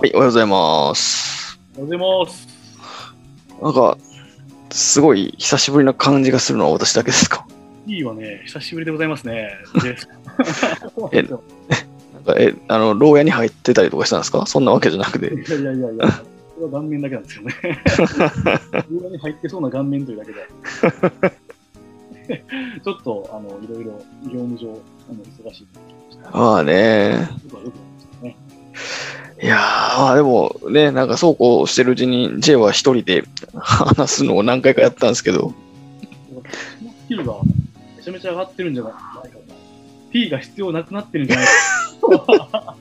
はい、おはようございます。おはようございます。なんか、すごい久しぶりな感じがするのは私だけですか？いいわね、久しぶりでございますね。でえなんかえ、あの、牢屋に入ってたりとかしたんですか？そんなわけじゃなくて。いやいやいやいや、それは顔面だけなんですよね。裏に入ってそうな顔面というだけで。ちょっと、あの、いろいろ業務上、あの忙しいました。まあね。ね。いやー、まあでもね、なんかそうこうしてるうちに J は一人で話すのを何回かやったんですけど、スキルがめちゃめちゃ上がってるんじゃないかな。P が必要なくなってるんじゃないか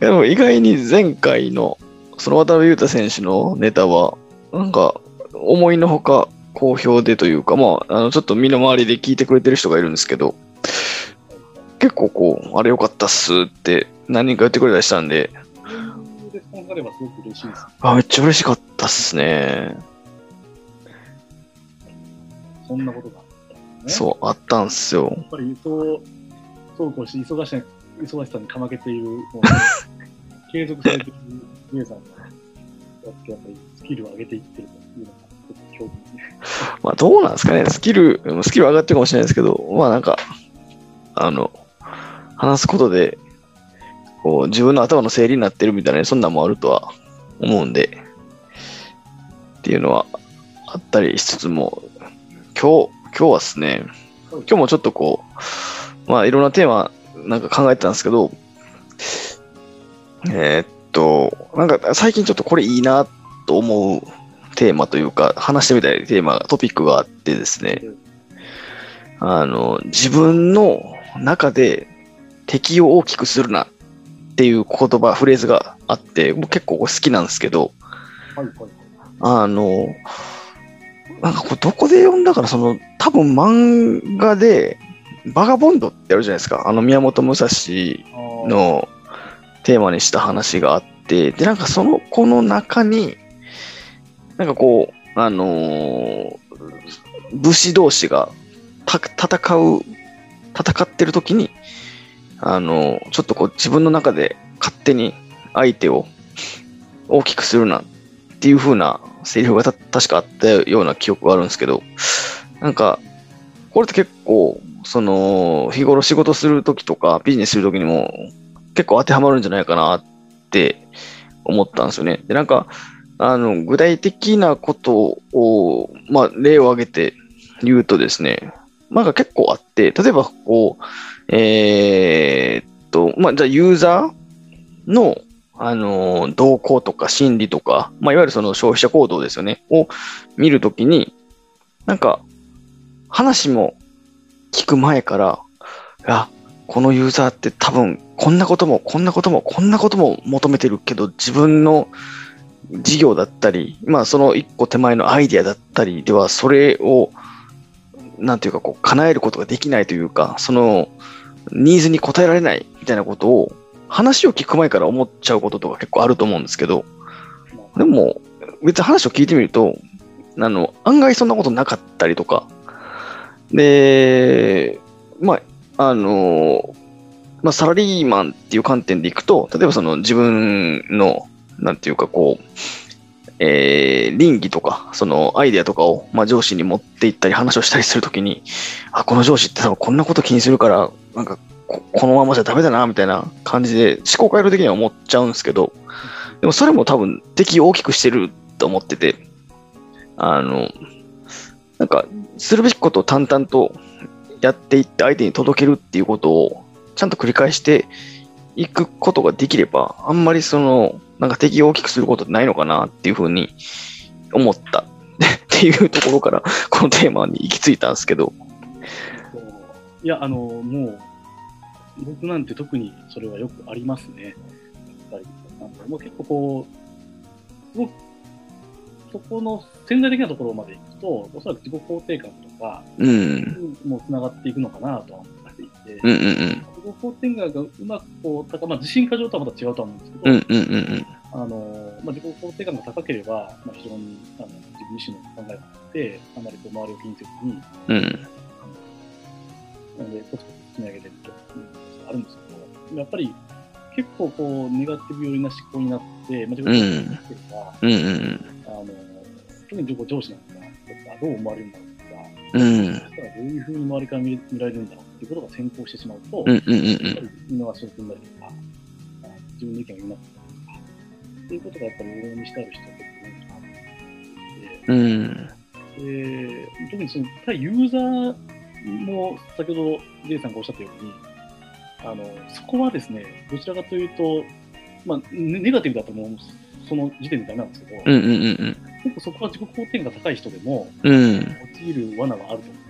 でも意外に前回のその渡辺裕太選手のネタは、なんか思いのほか好評でというか、まあ、あのちょっと身の回りで聞いてくれてる人がいるんですけど、結構こう、あれ良かったっすって何人か言ってくれたりしたんで、そういうレスポンスがあればすごく嬉しいです。あめっちゃ嬉しかったっすね。そんなことがあったんですね。そう、あったんすよや。っぱりそう、そうこうして忙し忙しさにかまけている、継続されているリエさんが、やっぱりスキルを上げていってるというのが、ちょっと興味ですね。まあどうなんですかね、スキル、スキル上がってるかもしれないですけど、まあなんか、あの、話すことで、こう、自分の頭の整理になってるみたいな、そんなんもあるとは思うんで、っていうのはあったりしつつも、今日、今日はですね、今日もちょっとこう、まあいろんなテーマなんか考えてたんですけど、えーっと、なんか最近ちょっとこれいいなと思うテーマというか、話してみたいテーマ、トピックがあってですね、あの、自分の中で敵を大きくするな。っっていう言葉、フレーズがあって、僕結構好きなんですけど、はいはい。あの、なんかこれどこで読んだから、その、多分漫画で、バガボンドってあるじゃないですか。あの宮本武蔵のテーマにした話があって、で、なんかその子の中に、なんかこう、あのー武士同士が戦う、戦ってる時に、あのちょっとこう自分の中で勝手に相手を大きくするなっていう風なセリフが確かあったような記憶があるんですけど、なんか、これって結構、その、日頃仕事するときとか、ビジネスするときにも、結構当てはまるんじゃないかなって思ったんですよね。で、なんか、あの、具体的なことを、まあ、例を挙げて言うとですね、なんか結構あって、例えば、こう、えーっと、まあ、じゃあ、ユーザーの、あの、動向とか心理とか、まあ、いわゆるその消費者行動ですよね、を見るときに、なんか、話も聞く前から、いや、このユーザーって多分、こんなことも、こんなことも、こんなことも求めてるけど、自分の事業だったり、まあ、その一個手前のアイディアだったりでは、それを、なんていうか、こう、叶えることができないというか、その、ニーズに応えられないみたいなことを、話を聞く前から思っちゃうこととか結構あると思うんですけど、でも、別に話を聞いてみると、あの、案外そんなことなかったりとか、で、まあ、あの、まあ、サラリーマンっていう観点でいくと、例えばその自分の、なんていうかこう、えー、倫理とか、そのアイデアとかを、まあ、上司に持って行ったり話をしたりするときに、あ、この上司って多分こんなこと気にするから、なんかこ、このままじゃダメだな、みたいな感じで、思考回路的には思っちゃうんですけど、でもそれも多分敵を大きくしてると思ってて、あの、なんか、するべきことを淡々とやっていって相手に届けるっていうことをちゃんと繰り返していくことができれば、あんまりその、なんか敵を大きくすることってないのかなっていうふうに思った。っていうところから、このテーマに行き着いたんですけど、いや、あの、もう、僕なんて特にそれはよくありますね。やっぱり。もう結構こう、すごく、そこの潜在的なところまで行くと、おそらく自己肯定感とか、うん、にもつながっていくのかなとは思っていて、うんうんうん、自己肯定感がうまくこう、高まあ、自信過剰とはまた違うとは思うんですけど、うんうんうんうん、あのまあ、自己肯定感が高ければ、まあ、非常にあの自分自身の考えがあって、あまりこう周りを気にせずに、うん、なので、コツコツ積み上げてるということがあるんですけど、やっぱり結構こう、ネガティブ寄りな思考になって、まあ、自う分ん。がっていうか、うんうんあの、特に上司なんかどう思われるんだろうとか、うん。うん。そしたらどういうふうに周りから見見られるんだろうっていうことが先行してしまうと、やっぱり見逃しを踏ん。だりとか、自分の意見を言うなかったりとか、っていうことがやっぱり往々にしてある人は結構多いかなと思ってうん。で、特にその対ユーザーも先ほど J さん。がおっしゃったように、あのそこはですね、どちらかというと、まあ、ネガティブだともうその時点でダメなん。ですけど、結構そこは自己肯定が高い人でもうん。陥る罠があると思っていて、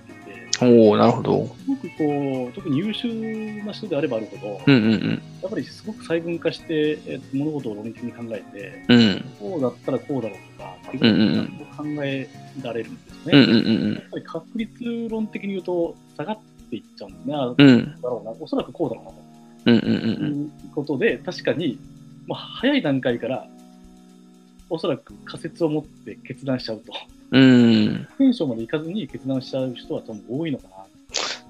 おおなるほど。すごくこう、特に優秀な人であればあるほど、うんうんやっぱりすごく細分化して、えっと物事を論理的に考えて、うん。うん。こうだったらこうだろうとか、うんうんうん考えられるんですよね。うんうんうんやっぱり確率論的に言うと下がっていっちゃうんですね。あうん。うん。だろうな、おそらくこうだろうなとうんうんうんいうことで、確かに、まあ、早い段階から、おそらく仮説を持って決断しちゃうと。うん。うん。テンションまでいかずに決断しちゃう人は多分多いのか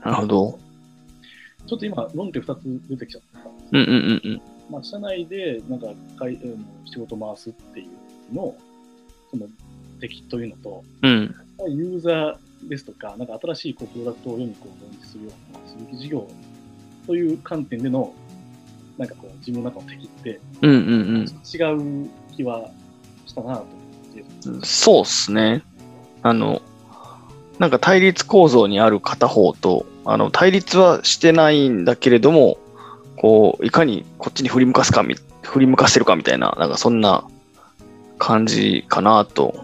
な。なるほど。ちょっと今、論点2つ出てきちゃった。うんうんうんうん。まあ、社内でなんかかい、うん仕事を回すっていうのを、その敵というのと、うん。ユーザーですとか、なんか新しいこうプロダクトを世にこう導入するような鈴木事業という観点での、なんかこう自分の中の敵ってうんうん違う気はしたなと思って。うん。そうっすね。あの、なんか対立構造にある片方と、あの、対立はしてないんだけれども、こう、いかにこっちに振り向かすか、振り向かせるかみたいな、なんかそんな感じかなと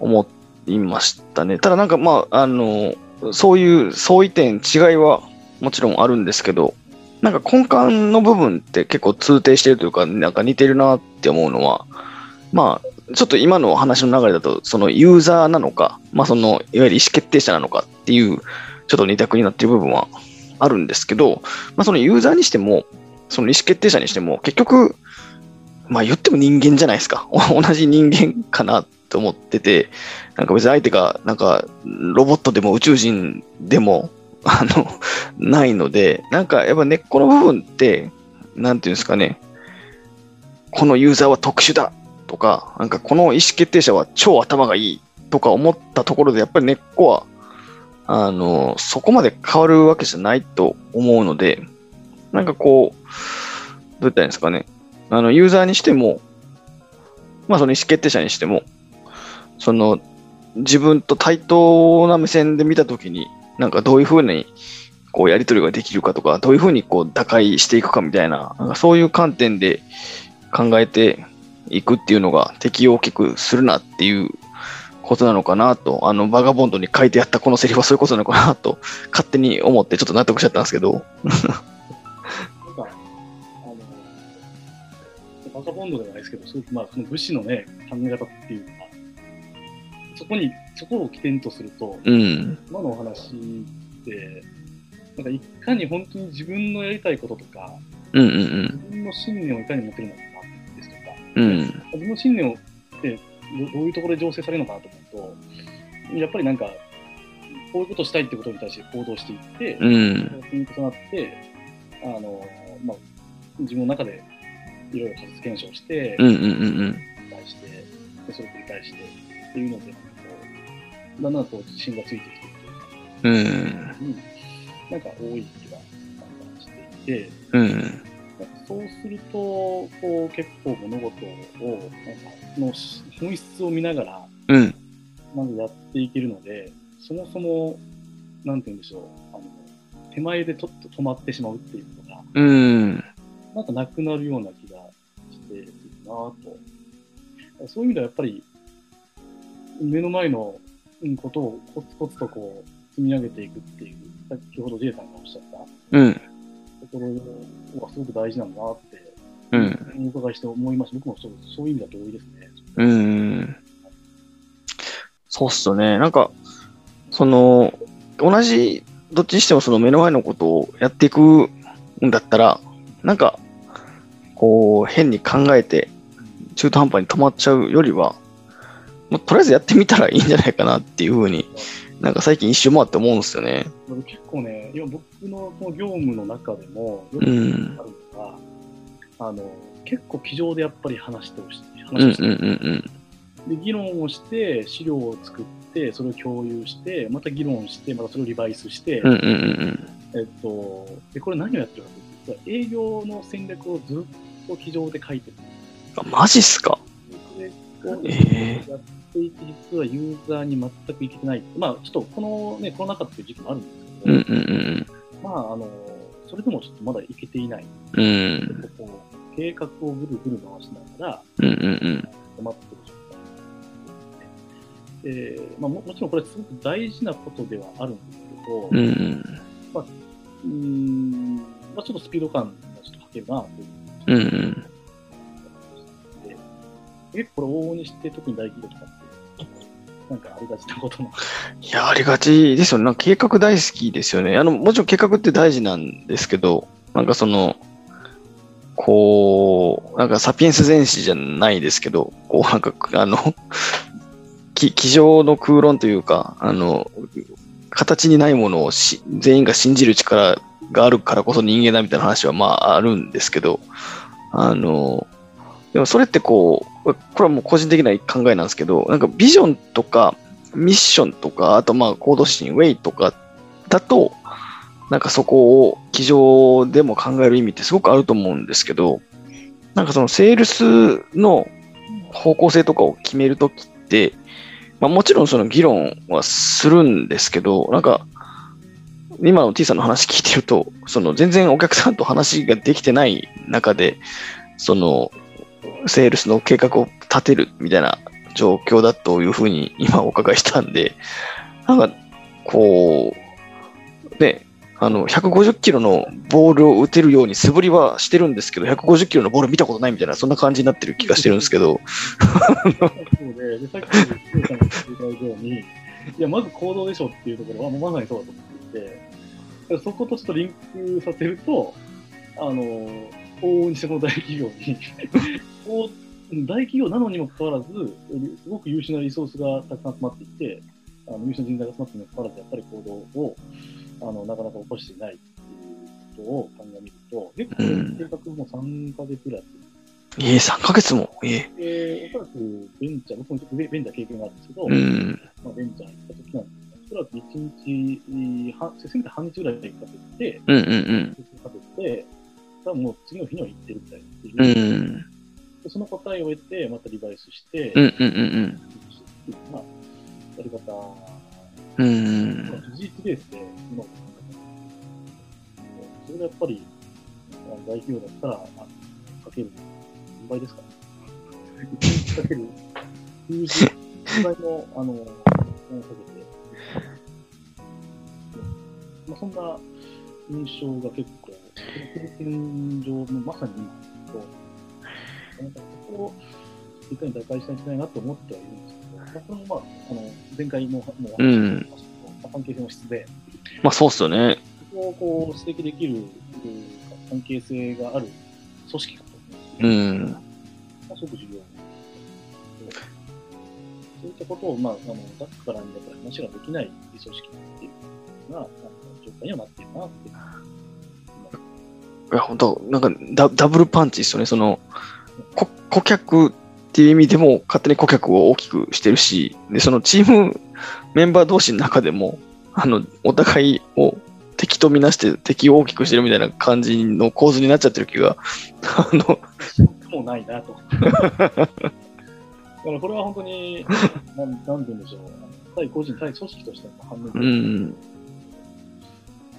思いましたね。ただなんかまあ、あの、そういう相違点、違いはもちろんあるんですけど、なんか根幹の部分って結構通底してるというか、なんか似てるなって思うのは、まあ、ちょっと今の話の流れだと、そのユーザーなのか、まあその、いわゆる意思決定者なのかっていう、ちょっと二択になっている部分はあるんですけど、まあそのユーザーにしても、その意思決定者にしても、結局、まあ言っても人間じゃないですか。同じ人間かなと思ってて、なんか別に相手が、なんかロボットでも宇宙人でも、あの、ないので、なんかやっぱ根っこの部分って、なんていうんですかね、このユーザーは特殊だとか、なんかこの意思決定者は超頭がいいとか思ったところで、やっぱり根っこは、あの、そこまで変わるわけじゃないと思うので、なんかこう、どう言ったらいいんですかね、あの、ユーザーにしても、まあその意思決定者にしても、その、自分と対等な目線で見たときに、なんかどういうふうに、こう、やり取りができるかとか、どういうふうにこう、打開していくかみたいな、なんかそういう観点で考えていくっていうのが適用を大きくするなっていうことなのかなと、あの、バガボンドに書いてあったこのセリフはそういうことなのかなと、勝手に思ってちょっと納得しちゃったんですけど。バカボンドではないですけど、すごくまあ、その武士のね、考え方っていうか、そこに、そこを起点とすると、うん。今のお話って、なんかいかに本当に自分のやりたいこととか、うんうん自分の信念をいかに持てるのか、うん。うん。自分の信念をってどどういうところで醸成されるのかなと思うと、やっぱりなんか、こういうことをしたいってことに対して行動していって、うん。積み重なって、あのまあ、自分の中でいろいろ仮説検証して、うんうんうんうん。繰り返して、でそれを繰り返してっていうので、なんかこうだんだんと自信がついてきていくというかうん。に、なんか多い気がしていて、うん。そうすると、こう結構物事を、なんかの本質を見ながら、うん。まずやっていけるので、そもそも、なんて言うんでしょう、あの手前でちょっと止まってしまうっていうことが、うん。なんかなくなるような気がしているなと。そういう意味ではやっぱり、目の前のうんことをコツコツとこう積み上げていくっていう、先ほど J さんがおっしゃったうん。ところはすごく大事なんだなって、うん。お伺いして思いました。僕もそうそういう意味だと多いですね。うん。そうっすよね。なんか、その、同じ、どっちにしてもその目の前のことをやっていくんだったら、なんか、こう、変に考えて、中途半端に止まっちゃうよりは、もうとりあえずやってみたらいいんじゃないかなっていうふうに、なんか最近一周回って思うんですよね。僕結構ね、今僕のこの業務の中でも、よくあうん。るのが、あの、結構机上でやっぱり話してほしい。うんうん話をしてうんで議論をして、資料を作って、それを共有して、また議論して、またそれをリバイスして、うん。うんうんうんえっと、で、これ何をやってるかというと、営業の戦略をずっと机上で書いてる。あマジっすか？でそれをえやっていて、実はユーザーに全くいけてない。まあ、ちょっとこのね、コロナ禍っていう時期もあるんですけど、うんうんうんまあ、あの、それでもちょっとまだいけていない。うん。うんこう計画をぐるぐる回しながら、うんうんうん。止まってる状態ですね。でまあ、ももちろんこれすごく大事なことではあるんですけど、うんうんうーんまあ、ちょっとスピード感がちょっとかけるなといううんうん。で結構これ往々にして特に大企業とかって、なんかありがちなことなんいや、ありがちですよね。なんか計画大好きですよね。あの、もちろん計画って大事なんですけど、なんかその、こう、なんかサピエンス全史じゃないですけど、こう、なんか、あの、き机上の空論というか、あの、形にないものをし全員が信じる力があるからこそ人間だみたいな話はまああるんですけど、あの、でもそれってこう、これはもう個人的な考えなんですけど、なんかビジョンとかミッションとか、あとまあコードシーン、ウェイとかだと、なんかそこを机上でも考える意味ってすごくあると思うんですけど、なんかそのセールスの方向性とかを決めるときって、まあもちろんその議論はするんですけど、なんか今の T さんの話聞いてると、その全然お客さんと話ができてない中で、そのセールスの計画を立てるみたいな状況だというふうに今お伺いしたんで、なんかこう、ね、あの、150キロのボールを打てるように素振りはしてるんですけど、150キロのボール見たことないみたいな、そんな感じになってる気がしてるんですけど、そうで、さっきのさんが言っていたように、いや、まず行動でしょっていうところは、もうまさにそうだと思っていて、そことちょっとリンクさせると、あの、往々にしてこの大企業にこう、大企業なのにもかかわらず、すごく優秀なリソースがたくさん集まっていて、あの優秀な人材が集まっているにもかかわらず、やっぱり行動をあのなかなか起こしていないっていうことを考えみると、結構うん。計画も3ヶ月ぐらいええ3ヶ月も、ええで、おそらくベンチャー、僕もちょっとベベンチャー経験があるんですけど、うん、まあ、ベンチャー行った時なんですけど、おそらく1日、はせめて半日ぐらいかけて、うん、うん、かけて、多分もう次の日には行ってるみたいな。うん、でその答えを得て、またリバイスして、うん、うん、うん、まあ、やり方、うん、事実ベースで今の考え方。それがやっぱり、大企業だったら、あかける。何倍ですか1日かける。90倍の、あの、をかけて、まあ、そんな印象が結構、経験上のまさに今と、なんかそこをいかに打開したいんじゃないなと思ってはいるんですけど、まあ、これもまあ、あの前回ももうお話ましたけど、まあ関係性の質で、まあそうっすよね。そこをこう指摘できるうん関係性がある組織かと思うんですうね。ん、まあ、すごく重要そういったことを、まあ、あのザックから見たら話ができない組織っていうのが、状態にはなっているなっていう。いや、本当なんかダダブルパンチですよね。その、こ顧客っていう意味でも勝手に顧客を大きくしてるし、で、そのチームメンバー同士の中でも、あの、お互いを敵とみなして敵を大きくしてるみたいな感じの構図になっちゃってる気が、あの、もうないなと。だからこれは本当に、なんなんて言うんでしょう、対個人、対組織としての反応うん、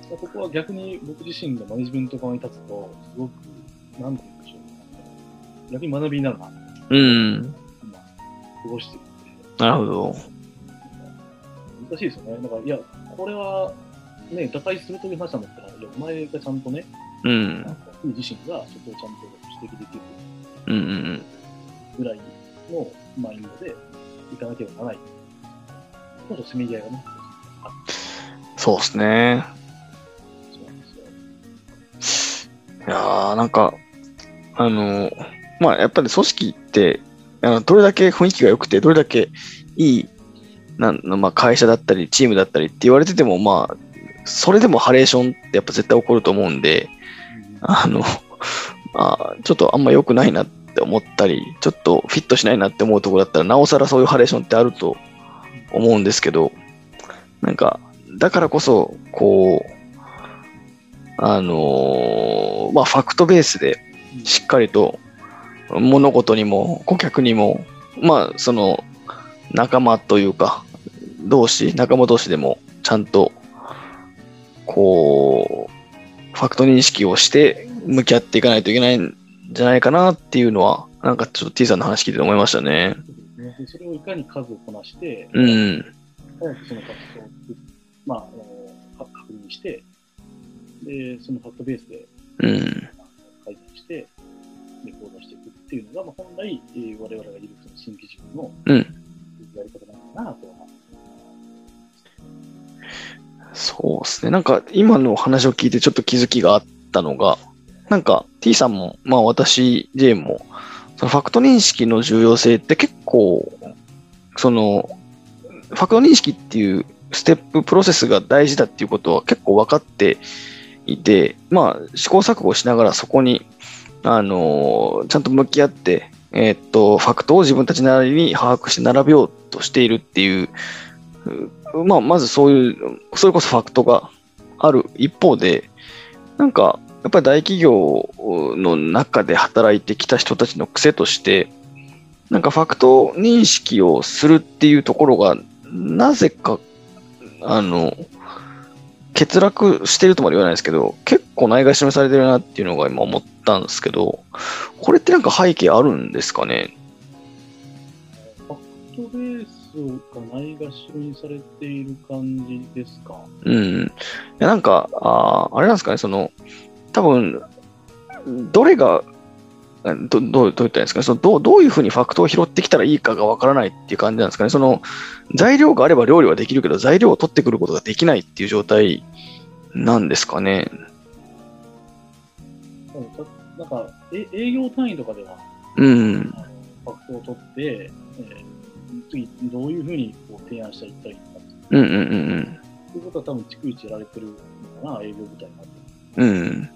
ここは逆に僕自身がマネジメント側に立つと、すごく、なんて言うんでしょう、逆に学びになるな、うん、今、過ごしている。なるほど。難しいですよね。だから、いや、これは、ね、打開するという話なんだったら、いや、お前がちゃんとね、うん自身がそこをちゃんと指摘できるうん、うん、ぐらいのマインドでいかなければならない。ちょっとせめぎ合いがね、そうですね。そうなんですよ。いやー、なんか、あの、まあ、やっぱり組織って、あのどれだけ雰囲気が良くて、どれだけいい、なんまあ、会社だったり、チームだったりって言われてても、まあ、それでもハレーションってやっぱ絶対起こると思うんで、あの、あちょっとあんま良くないなって思ったり、ちょっとフィットしないなって思うところだったら、なおさらそういうハレーションってあると思うんですけど、なんか、だからこそ、こう、あのーまあ、ファクトベースでしっかりと物事にも顧客にも、まあ、その仲間というか、同士、仲間同士でもちゃんと、こう、ファクト認識をして向き合っていかないといけないんじゃないかなっていうのは、なんかちょっと T さんの話聞いてて思いましたね。それをいかに数をこなして、うん。早くそのファクトを、まあ、あのか確認して、で、そのファクトベースでうん。改善して、レコードしていくっていうのが、まあ、本来、えー我々がいるその新規事業のうんやり方なのかなとは。そうですね。なんか今の話を聞いてちょっと気づきがあったのが、なんか T さんも、まあ私、J も、そのファクト認識の重要性って結構、その、ファクト認識っていうステップ、プロセスが大事だっていうことは結構分かっていて、まあ試行錯誤しながらそこに、あのちゃんと向き合って、えーっと、ファクトを自分たちなりに把握して並べようとしているっていう、うまあ、まずそういう、それこそファクトがある一方で、なんか、やっぱり大企業の中で働いてきた人たちの癖として、なんかファクト認識をするっていうところが、なぜか、あの、欠落してるとまで言わないですけど、結構ないがしろにされてるなっていうのが今思ったんですけど、これってなんか背景あるんですかね？ファクトベースがないがしろにされている感じですか？うん。いや、なんか、あーあれなんですかね、その、多分、どれが、どどうどう言ったんですかね？そのどう、どういうふうにファクトを拾ってきたらいいかがわからないっていう感じなんですかね？その、材料があれば料理はできるけど、材料を取ってくることができないっていう状態なんですかね？なんかえ営業単位とかでは、うん。ファクトを取って、えー次、どういうふうにこう提案していったらいいのかうんうんうんということは多分逐一やられてるのかな、営業部隊になってうん。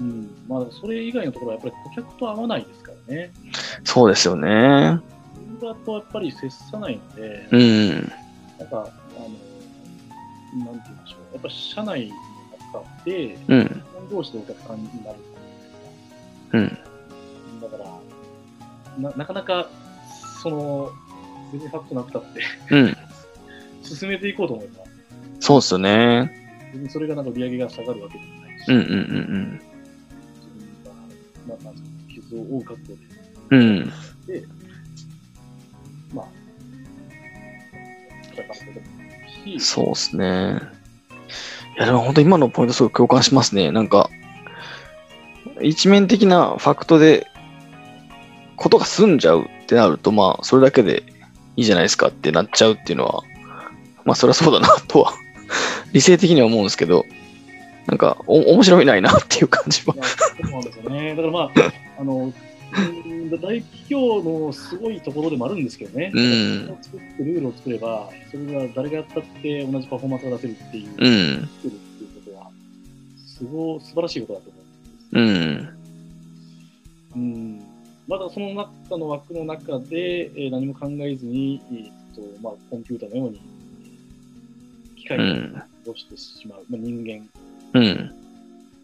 うん。うん。まあ、それ以外のところはやっぱり顧客と合わないですからね。そうですよね。ユーザーとやっぱり接さないので、うん。なんか、あの、なんて言うんでしょう。やっぱ社内の中で、うん。本同士でお客さんになるうん。だから、ななかなか、その、全然ファクトなくたって、うん。進めていこうと思えば、そうですよね。それがなんか売り上げが下がるわけでもないし、うんうんうん自分が、まあ、なんていうの傷を負う覚悟で、うん。うん。まあ、戦し、そうですね。いや、でも本当今のポイントすごく共感しますね。なんか、一面的なファクトで、ことが済んじゃうってなると、まあ、それだけでいいじゃないですかってなっちゃうっていうのは、まあ、そりゃそうだなとは、理性的には思うんですけど、なんか、お、面白いないなっていう感じは。まあそうなんですよね。だからまあ、あの、うん大企業のすごいところでもあるんですけどね。うん作ってルールを作れば、それが誰がやったって同じパフォーマンスが出せるっていう、うん。作るっていうことは、すごい素晴らしいことだと思うんです。うん。うん。まだその中の枠の中で、えー何も考えずに、えーっとまあ、コンピューターのように、機械にうん。起してしまう、まあ、人間、うん。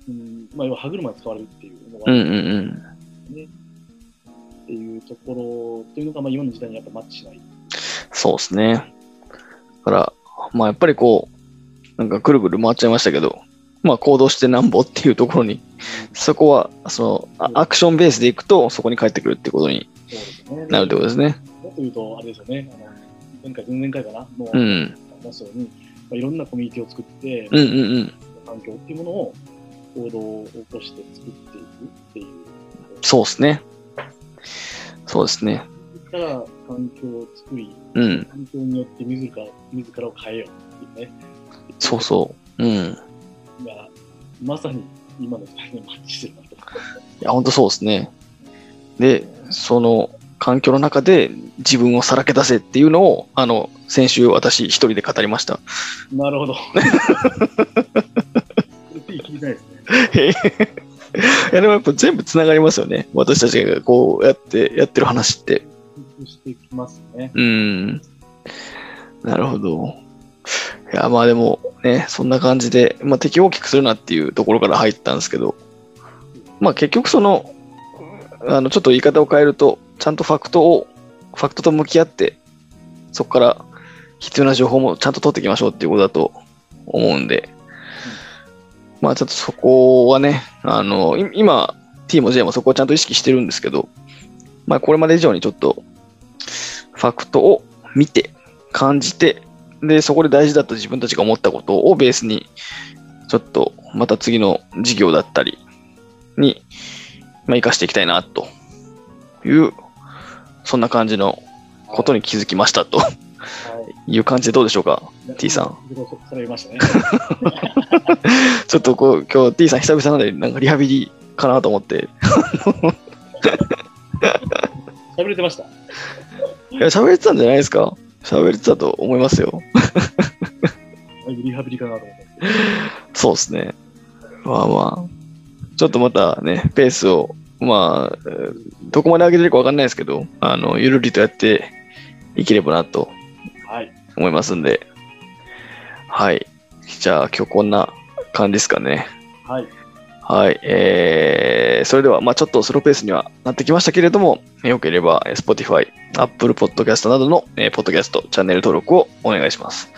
うんまあ、要は歯車で使われるっていうのが、うん。うん。っていうところというのが、まあ、今の時代にやっぱマッチしない。そうですね。だから、まあやっぱりこう、なんかぐるぐる回っちゃいましたけど、まあ行動してなんぼっていうところに、そこは、その、あアクションベースでいくと、そこに帰ってくるってことに。なるってことですね。もっと言うと、あれですよね、あの前回、前々回かな、のうん。話したように、まあ、いろんなコミュニティを作って、うんうんうん。環境っていうものを行動を起こして作っていくっていう。そうですね。そうですね。だから環境を作り、うん。環境によって自ら自らを変えようっていうね。そうそう。うん。いがまさに今の時代にマッチしてるなと。や、本当そうですね。で、その環境の中で自分をさらけ出せっていうのを、あの、先週私一人で語りました。なるほど。聞いてないですね。や、でもやっぱ全部つながりますよね。私たちがこうやって、やってる話って。してきますね。うん。なるほど。いや、まあでもね、そんな感じで、まあ敵を大きくするなっていうところから入ったんですけど、まあ結局その、あの、ちょっと言い方を変えると、ちゃんとファクトを、ファクトと向き合って、そこから必要な情報もちゃんと取っていきましょうっていうことだと思うんで、まあちょっとそこはね、あの、い今、T も J もそこをちゃんと意識してるんですけど、まあこれまで以上にちょっと、ファクトを見て、感じて、で、そこで大事だと自分たちが思ったことをベースに、ちょっとまた次の事業だったりに、まあ、生かしていきたいな、という、そんな感じのことに気づきましたとはい。いう感じでどうでしょうか T さん。ちょっとこう、今日 T さん久々なので、なんかリハビリかなと思って。喋れてました？いや、喋れてたんじゃないですか？喋れてたと思いますよ。リハビリかなと思って。そうですね。まあまあ、ちょっとまたね、ペースを、まあ、えーどこまで上げてるかわかんないですけど、あの、ゆるりとやっていければなとはい。思いますんで、はい。じゃあ今日こんな感じですかね。はい。はい。えー、それでは、まあちょっとスローペースにはなってきましたけれども、よければ、えー Spotify、Apple Podcast などの、えーポッドキャスト、チャンネル登録をお願いします。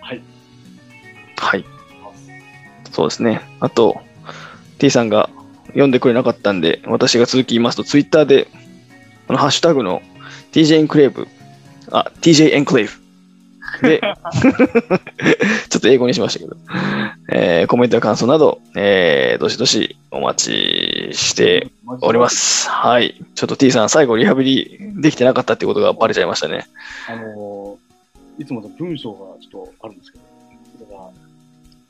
はい。はい。そうですね。あと、T さんが読んでくれなかったんで、私が続き言いますと、Twitter で、このハッシュタグの TJ エンクレーブ、あ、TJ エンクレーブで、ちょっと英語にしましたけど、えーコメントや感想など、えーどしどしお待ちしておりま。す。はい。ちょっと T さん、最後リハビリできてなかったってことがバレちゃいましたね。あのーいつもの文章がちょっとあるんですけど、それが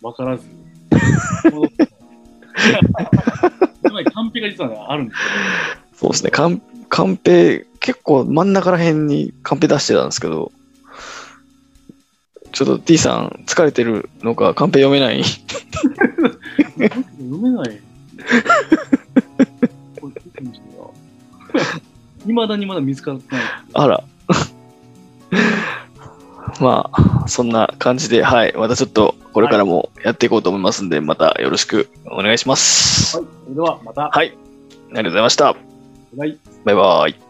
分からず、すごい。カンペが実は、ね、あるんですよそうですね。カンカンペ、結構真ん中ら辺にカンペ出してたんですけど、ちょっと T さん疲れてるのか、カンペ読めない。読めない。これ、ちょっと見せてよ未だにまだ見つからない。あら。まあ、そんな感じで、はい。またちょっとこれからもやっていこうと思いますんで、またよろしくお願いします。はい。それでは、また。はい。ありがとうございました。バイバイバイバイ。